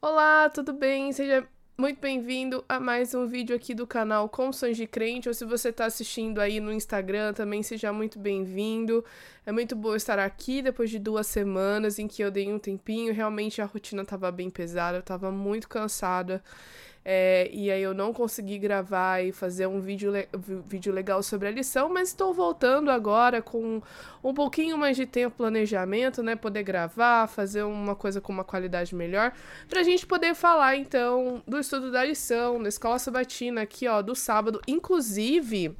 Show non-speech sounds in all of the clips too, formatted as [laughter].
Olá, tudo bem? Seja muito bem-vindo a mais um vídeo aqui do canal Confissões de Crente, ou se você está assistindo aí no Instagram, também seja muito bem-vindo. É muito bom estar aqui depois de duas semanas em que eu dei um tempinho, realmente a rotina estava bem pesada, eu estava muito cansada. É, e aí eu não consegui gravar e fazer um vídeo, le vídeo legal sobre a lição, mas estou voltando agora com um pouquinho mais de tempo planejamento, né? Poder gravar, fazer uma coisa com uma qualidade melhor, para a gente poder falar então do estudo da lição, da escola sabatina aqui, ó, do sábado. Inclusive,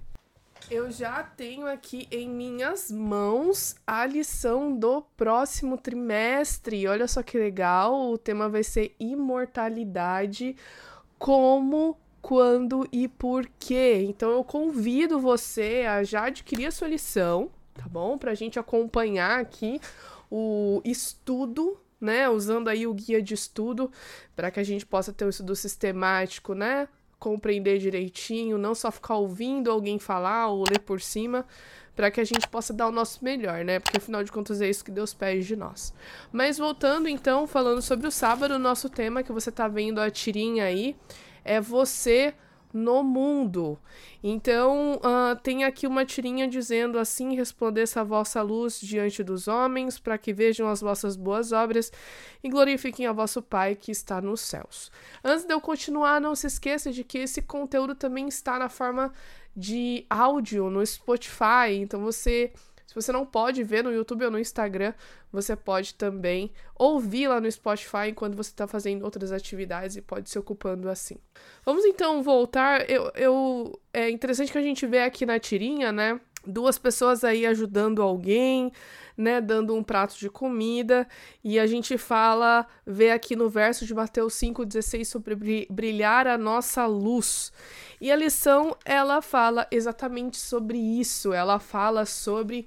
eu já tenho aqui em minhas mãos a lição do próximo trimestre. Olha só que legal, o tema vai ser imortalidade como, quando e por quê. Então eu convido você a já adquirir a sua lição, tá bom? Para a gente acompanhar aqui o estudo, né? Usando aí o guia de estudo para que a gente possa ter um estudo sistemático, né? Compreender direitinho, não só ficar ouvindo alguém falar ou ler por cima, para que a gente possa dar o nosso melhor, né? Porque afinal de contas é isso que Deus pede de nós. Mas voltando então, falando sobre o sábado, o nosso tema que você tá vendo a tirinha aí é você no mundo. Então, uh, tem aqui uma tirinha dizendo assim: resplandeça a vossa luz diante dos homens, para que vejam as vossas boas obras e glorifiquem a vosso Pai que está nos céus. Antes de eu continuar, não se esqueça de que esse conteúdo também está na forma de áudio no Spotify. Então você, se você não pode ver no YouTube ou no Instagram, você pode também ouvir lá no Spotify enquanto você está fazendo outras atividades e pode se ocupando assim. Vamos então voltar. Eu, eu, é interessante que a gente vê aqui na tirinha, né? Duas pessoas aí ajudando alguém, né, dando um prato de comida, e a gente fala, vê aqui no verso de Mateus 5:16 sobre brilhar a nossa luz. E a lição, ela fala exatamente sobre isso. Ela fala sobre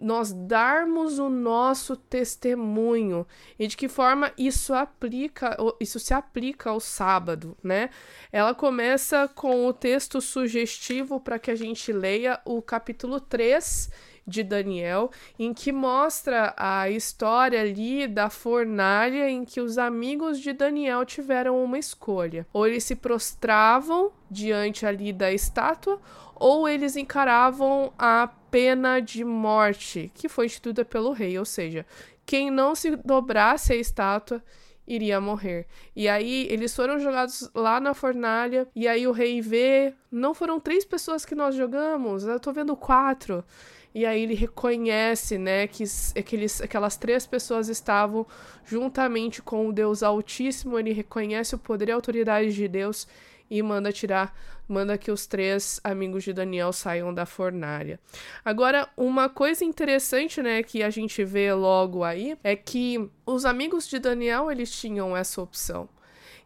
nós darmos o nosso testemunho e de que forma isso aplica, isso se aplica ao sábado, né? Ela começa com o texto sugestivo para que a gente leia o capítulo 3 de Daniel, em que mostra a história ali da fornalha em que os amigos de Daniel tiveram uma escolha. Ou eles se prostravam diante ali da estátua, ou eles encaravam a pena de morte, que foi instituída pelo rei, ou seja, quem não se dobrasse à estátua iria morrer. E aí eles foram jogados lá na fornalha, e aí o rei vê, não foram três pessoas que nós jogamos, eu tô vendo quatro. E aí ele reconhece, né, que aqueles, aquelas três pessoas estavam juntamente com o Deus Altíssimo, ele reconhece o poder e a autoridade de Deus e manda tirar, manda que os três amigos de Daniel saiam da fornalha. Agora, uma coisa interessante, né, que a gente vê logo aí é que os amigos de Daniel, eles tinham essa opção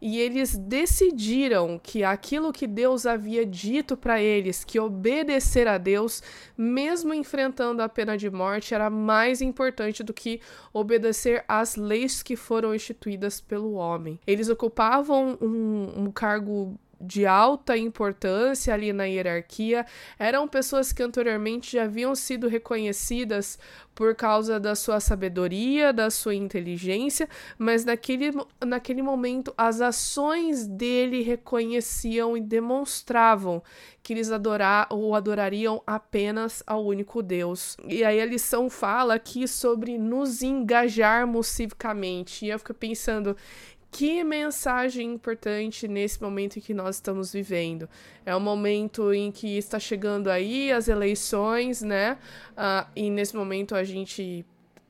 e eles decidiram que aquilo que Deus havia dito para eles, que obedecer a Deus, mesmo enfrentando a pena de morte, era mais importante do que obedecer às leis que foram instituídas pelo homem. Eles ocupavam um, um cargo de alta importância ali na hierarquia, eram pessoas que anteriormente já haviam sido reconhecidas por causa da sua sabedoria, da sua inteligência, mas naquele, naquele momento as ações dele reconheciam e demonstravam que eles adorar ou adorariam apenas ao único Deus. E aí a lição fala aqui sobre nos engajarmos civicamente. E eu fico pensando, que mensagem importante nesse momento em que nós estamos vivendo. É um momento em que está chegando aí as eleições, né? Uh, e nesse momento a gente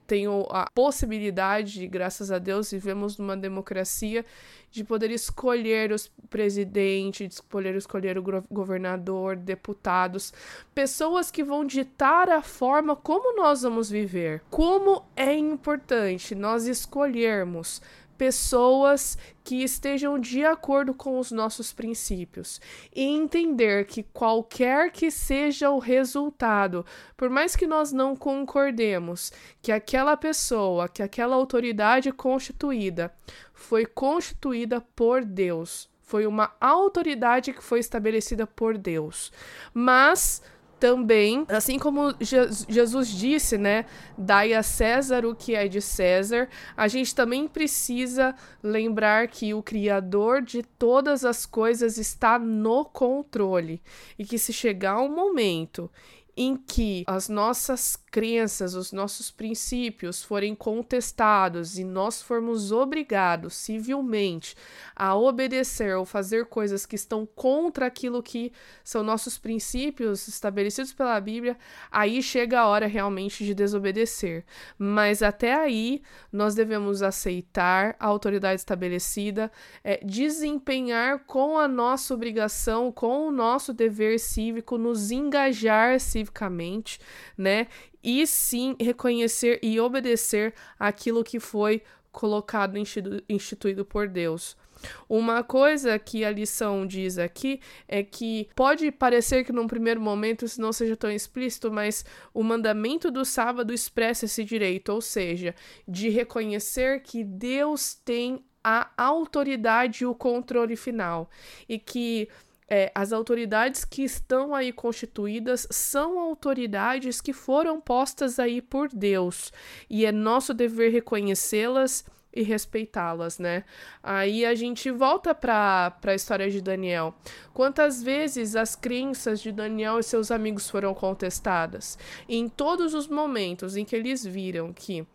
tem a possibilidade, graças a Deus, vivemos numa democracia, de poder escolher os presidentes, de poder escolher o governador, deputados, pessoas que vão ditar a forma como nós vamos viver. Como é importante nós escolhermos pessoas que estejam de acordo com os nossos princípios e entender que qualquer que seja o resultado, por mais que nós não concordemos que aquela pessoa, que aquela autoridade constituída foi constituída por Deus, foi uma autoridade que foi estabelecida por Deus, mas também, assim como Jesus disse, né, dai a César o que é de César, a gente também precisa lembrar que o criador de todas as coisas está no controle e que se chegar um momento em que as nossas crenças, os nossos princípios forem contestados e nós formos obrigados civilmente a obedecer ou fazer coisas que estão contra aquilo que são nossos princípios estabelecidos pela Bíblia, aí chega a hora realmente de desobedecer. Mas até aí nós devemos aceitar a autoridade estabelecida, é, desempenhar com a nossa obrigação, com o nosso dever cívico, nos engajar civicamente né? E sim reconhecer e obedecer aquilo que foi colocado, instituído por Deus. Uma coisa que a lição diz aqui é que pode parecer que num primeiro momento isso não seja tão explícito, mas o mandamento do sábado expressa esse direito, ou seja, de reconhecer que Deus tem a autoridade e o controle final e que é, as autoridades que estão aí constituídas são autoridades que foram postas aí por Deus e é nosso dever reconhecê-las e respeitá-las, né? Aí a gente volta para a história de Daniel. Quantas vezes as crenças de Daniel e seus amigos foram contestadas? E em todos os momentos em que eles viram que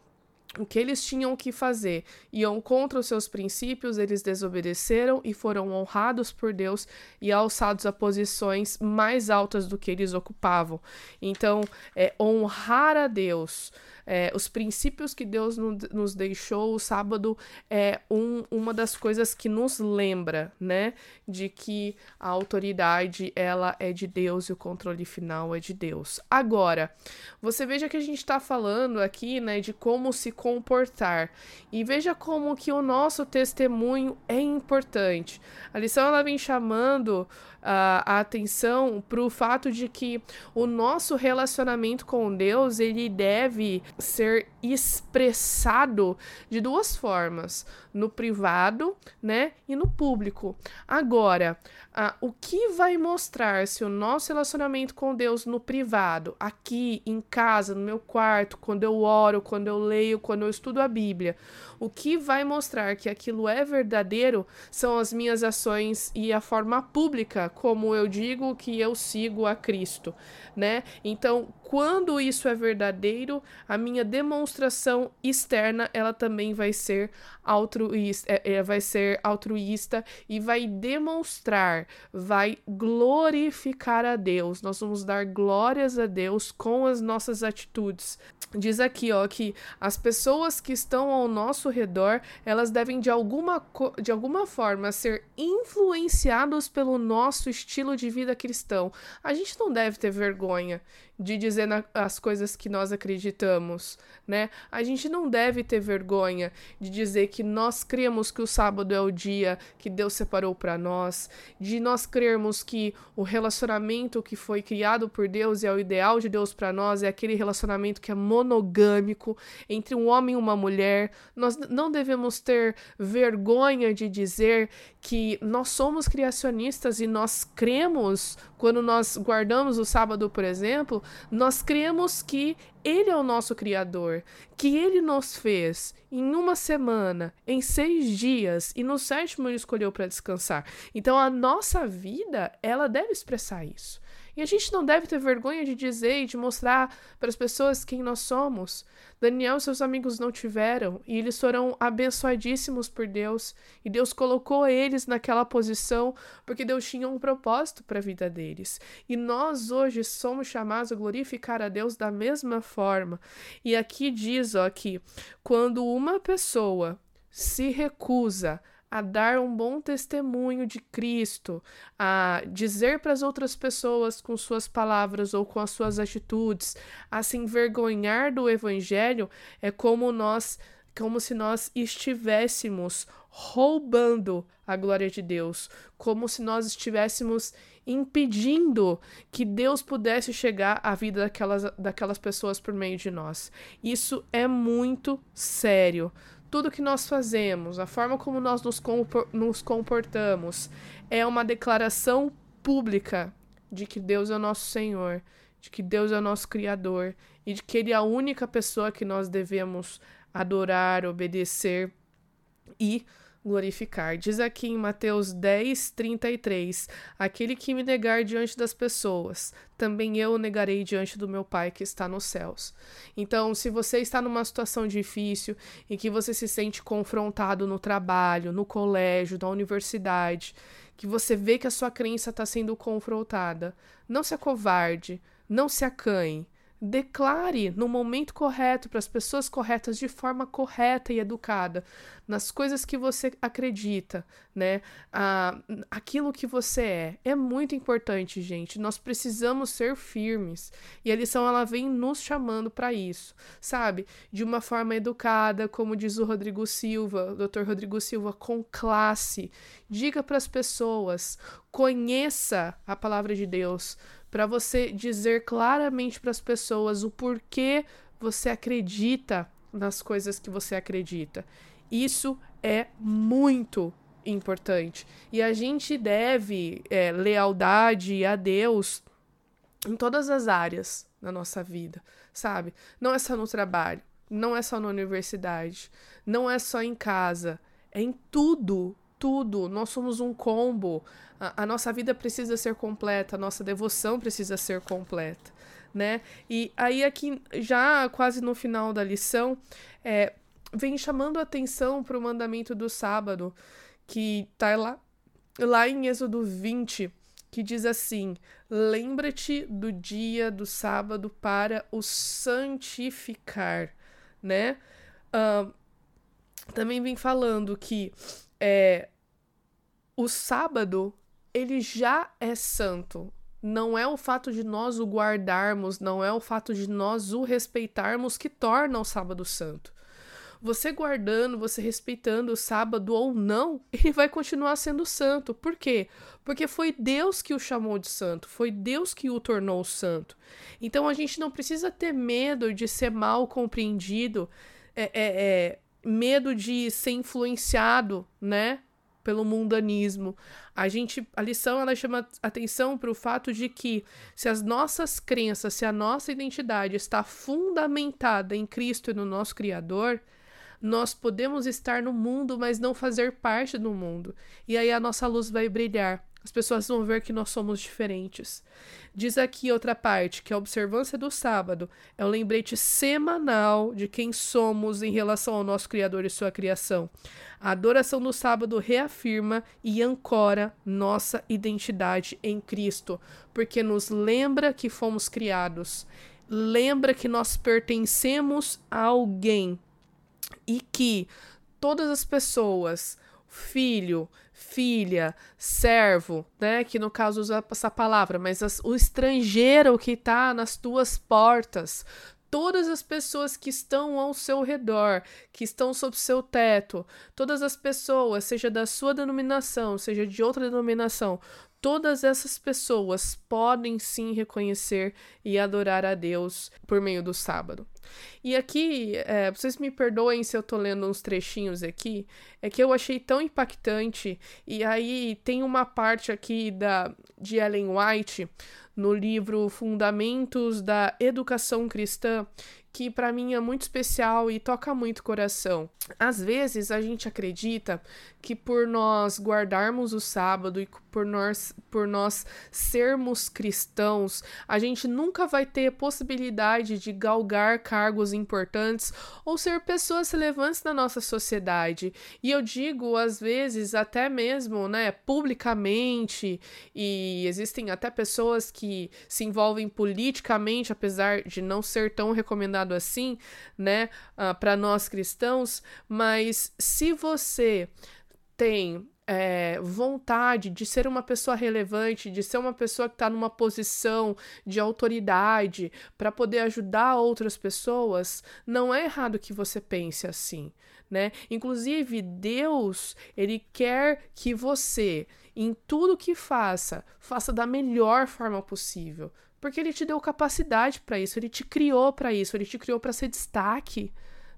o que eles tinham que fazer iam contra os seus princípios, eles desobedeceram e foram honrados por Deus e alçados a posições mais altas do que eles ocupavam. Então, é, honrar a Deus é, os princípios que Deus no, nos deixou, o sábado é um, uma das coisas que nos lembra, né, de que a autoridade ela é de Deus e o controle final é de Deus. Agora, você veja que a gente está falando aqui, né, de como se comportar e veja como que o nosso testemunho é importante. A lição ela vem chamando a atenção para o fato de que o nosso relacionamento com Deus ele deve ser expressado de duas formas, no privado, né, e no público. Agora, ah, o que vai mostrar se o nosso relacionamento com Deus no privado, aqui em casa, no meu quarto, quando eu oro, quando eu leio, quando eu estudo a Bíblia, o que vai mostrar que aquilo é verdadeiro são as minhas ações e a forma pública como eu digo que eu sigo a Cristo, né? Então, quando isso é verdadeiro, a minha demonstração externa ela também vai ser altruísta, é, é, vai ser altruísta e vai demonstrar, vai glorificar a Deus. Nós vamos dar glórias a Deus com as nossas atitudes. Diz aqui, ó, que as pessoas que estão ao nosso redor, elas devem de alguma, de alguma forma ser influenciados pelo nosso estilo de vida cristão. A gente não deve ter vergonha de dizer na, as coisas que nós acreditamos, né? A gente não deve ter vergonha de dizer que nós cremos que o sábado é o dia que Deus separou para nós, de nós crermos que o relacionamento que foi criado por Deus é o ideal de Deus para nós é aquele relacionamento que é monogâmico entre um homem e uma mulher. Nós não devemos ter vergonha de dizer que nós somos criacionistas e nós cremos quando nós guardamos o sábado, por exemplo, nós cremos que Ele é o nosso Criador, que Ele nos fez em uma semana, em seis dias, e no sétimo Ele escolheu para descansar. Então a nossa vida, ela deve expressar isso. E a gente não deve ter vergonha de dizer e de mostrar para as pessoas quem nós somos. Daniel e seus amigos não tiveram, e eles foram abençoadíssimos por Deus, e Deus colocou eles naquela posição porque Deus tinha um propósito para a vida deles. E nós hoje somos chamados a glorificar a Deus da mesma forma. E aqui diz, ó, que quando uma pessoa se recusa a dar um bom testemunho de Cristo, a dizer para as outras pessoas com suas palavras ou com as suas atitudes, a se envergonhar do evangelho, é como nós como se nós estivéssemos roubando a glória de Deus, como se nós estivéssemos impedindo que Deus pudesse chegar à vida daquelas, daquelas pessoas por meio de nós. Isso é muito sério tudo que nós fazemos, a forma como nós nos, nos comportamos, é uma declaração pública de que Deus é o nosso Senhor, de que Deus é o nosso Criador e de que Ele é a única pessoa que nós devemos adorar, obedecer e glorificar. Diz aqui em Mateus 10, 33: Aquele que me negar diante das pessoas, também eu o negarei diante do meu Pai que está nos céus. Então, se você está numa situação difícil em que você se sente confrontado no trabalho, no colégio, na universidade, que você vê que a sua crença está sendo confrontada, não se acovarde, não se acanhe declare no momento correto para as pessoas corretas de forma correta e educada nas coisas que você acredita, né? Ah, aquilo que você é. É muito importante, gente. Nós precisamos ser firmes. E a lição ela vem nos chamando para isso, sabe? De uma forma educada, como diz o Rodrigo Silva, o Dr. Rodrigo Silva, com classe. Diga para as pessoas, conheça a palavra de Deus para você dizer claramente para as pessoas o porquê você acredita nas coisas que você acredita. Isso é muito importante. E a gente deve é, lealdade a Deus em todas as áreas da nossa vida, sabe? Não é só no trabalho, não é só na universidade, não é só em casa, é em tudo tudo, nós somos um combo. A, a, nossa vida precisa ser completa, a nossa devoção precisa ser completa, né? E aí aqui, já quase no final da lição, é, vem chamando atenção para o mandamento do sábado, que tá lá, lá em Êxodo 20, que diz assim: Lembra-te do dia do sábado para o santificar, né? Uh, também vem falando que é, o sábado, ele já é santo. Não é o fato de nós o guardarmos, não é o fato de nós o respeitarmos que torna o sábado santo. Você guardando, você respeitando o sábado ou não, [laughs] ele vai continuar sendo santo. Por quê? Porque foi Deus que o chamou de santo, foi Deus que o tornou santo. Então a gente não precisa ter medo de ser mal compreendido, é, é, é medo de ser influenciado, né? Pelo mundanismo. A gente, a lição ela chama atenção para o fato de que se as nossas crenças, se a nossa identidade está fundamentada em Cristo e no nosso Criador, nós podemos estar no mundo, mas não fazer parte do mundo. E aí a nossa luz vai brilhar. As pessoas vão ver que nós somos diferentes. Diz aqui outra parte que a observância do sábado é um lembrete semanal de quem somos em relação ao nosso Criador e sua criação. A adoração do sábado reafirma e ancora nossa identidade em Cristo, porque nos lembra que fomos criados, lembra que nós pertencemos a alguém e que todas as pessoas, filho, filha, servo, né? Que no caso usa essa palavra, mas as, o estrangeiro que está nas tuas portas, todas as pessoas que estão ao seu redor, que estão sob seu teto, todas as pessoas, seja da sua denominação, seja de outra denominação, todas essas pessoas podem sim reconhecer e adorar a Deus por meio do sábado. E aqui, é, vocês me perdoem se eu tô lendo uns trechinhos aqui, é que eu achei tão impactante, e aí tem uma parte aqui da, de Ellen White, no livro Fundamentos da Educação Cristã, que para mim é muito especial e toca muito coração. Às vezes a gente acredita que por nós guardarmos o sábado e por nós, por nós sermos cristãos, a gente nunca vai ter possibilidade de galgar cargos importantes ou ser pessoas relevantes na nossa sociedade. E eu digo, às vezes, até mesmo, né, publicamente, e existem até pessoas que se envolvem politicamente, apesar de não ser tão recomendado assim, né, ah, para nós cristãos, mas se você tem é, vontade de ser uma pessoa relevante, de ser uma pessoa que está numa posição de autoridade para poder ajudar outras pessoas, não é errado que você pense assim, né? Inclusive, Deus, ele quer que você, em tudo que faça, faça da melhor forma possível, porque ele te deu capacidade para isso, ele te criou para isso, ele te criou para ser destaque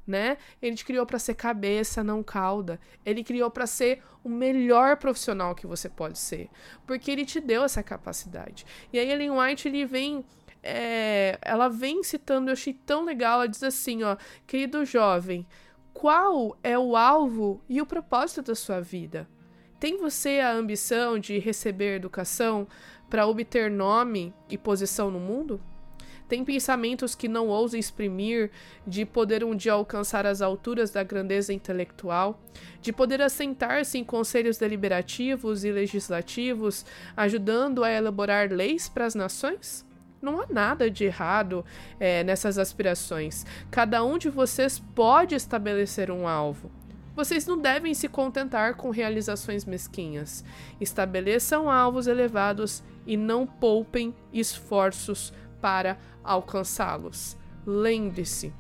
né? Ele te criou para ser cabeça, não cauda. Ele criou para ser o melhor profissional que você pode ser, porque ele te deu essa capacidade. E aí Ellen White ele vem é, ela vem citando, eu achei tão legal, ela diz assim, ó, querido jovem, qual é o alvo e o propósito da sua vida? Tem você a ambição de receber educação para obter nome e posição no mundo? Tem pensamentos que não ousa exprimir, de poder um dia alcançar as alturas da grandeza intelectual, de poder assentar-se em conselhos deliberativos e legislativos, ajudando a elaborar leis para as nações? Não há nada de errado é, nessas aspirações. Cada um de vocês pode estabelecer um alvo. Vocês não devem se contentar com realizações mesquinhas. Estabeleçam alvos elevados e não poupem esforços para alcançá-los. Lembre-se,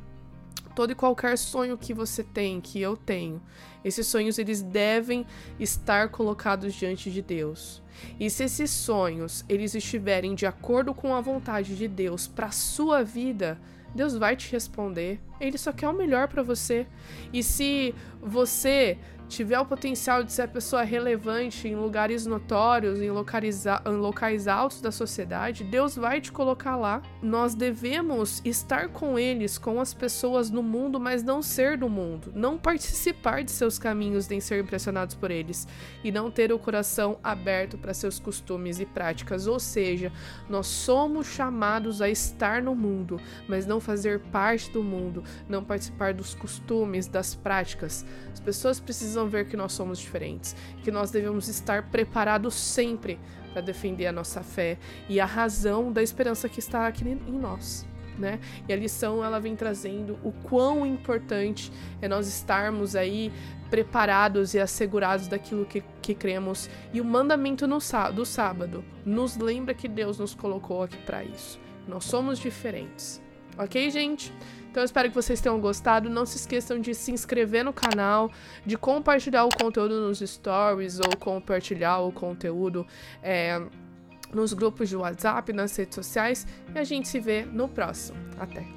todo e qualquer sonho que você tem, que eu tenho, esses sonhos eles devem estar colocados diante de Deus. E se esses sonhos eles estiverem de acordo com a vontade de Deus para sua vida, Deus vai te responder. Ele só quer o melhor para você. E se você tiver o potencial de ser a pessoa relevante em lugares notórios, em, em locais altos da sociedade, Deus vai te colocar lá. Nós devemos estar com eles, com as pessoas no mundo, mas não ser do mundo. Não participar de seus caminhos nem ser impressionados por eles. E não ter o coração aberto para seus costumes e práticas. Ou seja, nós somos chamados a estar no mundo, mas não fazer parte do mundo, não participar dos costumes, das práticas. As pessoas precisam precisam ver que nós somos diferentes, que nós devemos estar preparados sempre para defender a nossa fé e a razão da esperança que está aqui em nós. Né? E a lição ela vem trazendo o quão importante é nós estarmos aí preparados e assegurados daquilo que, que cremos. E o mandamento no, do sábado nos lembra que Deus nos colocou aqui para isso. Nós somos diferentes. Ok, gente? Então eu espero que vocês tenham gostado. Não se esqueçam de se inscrever no canal, de compartilhar o conteúdo nos stories ou compartilhar o conteúdo é, nos grupos de WhatsApp, nas redes sociais. E a gente se vê no próximo. Até!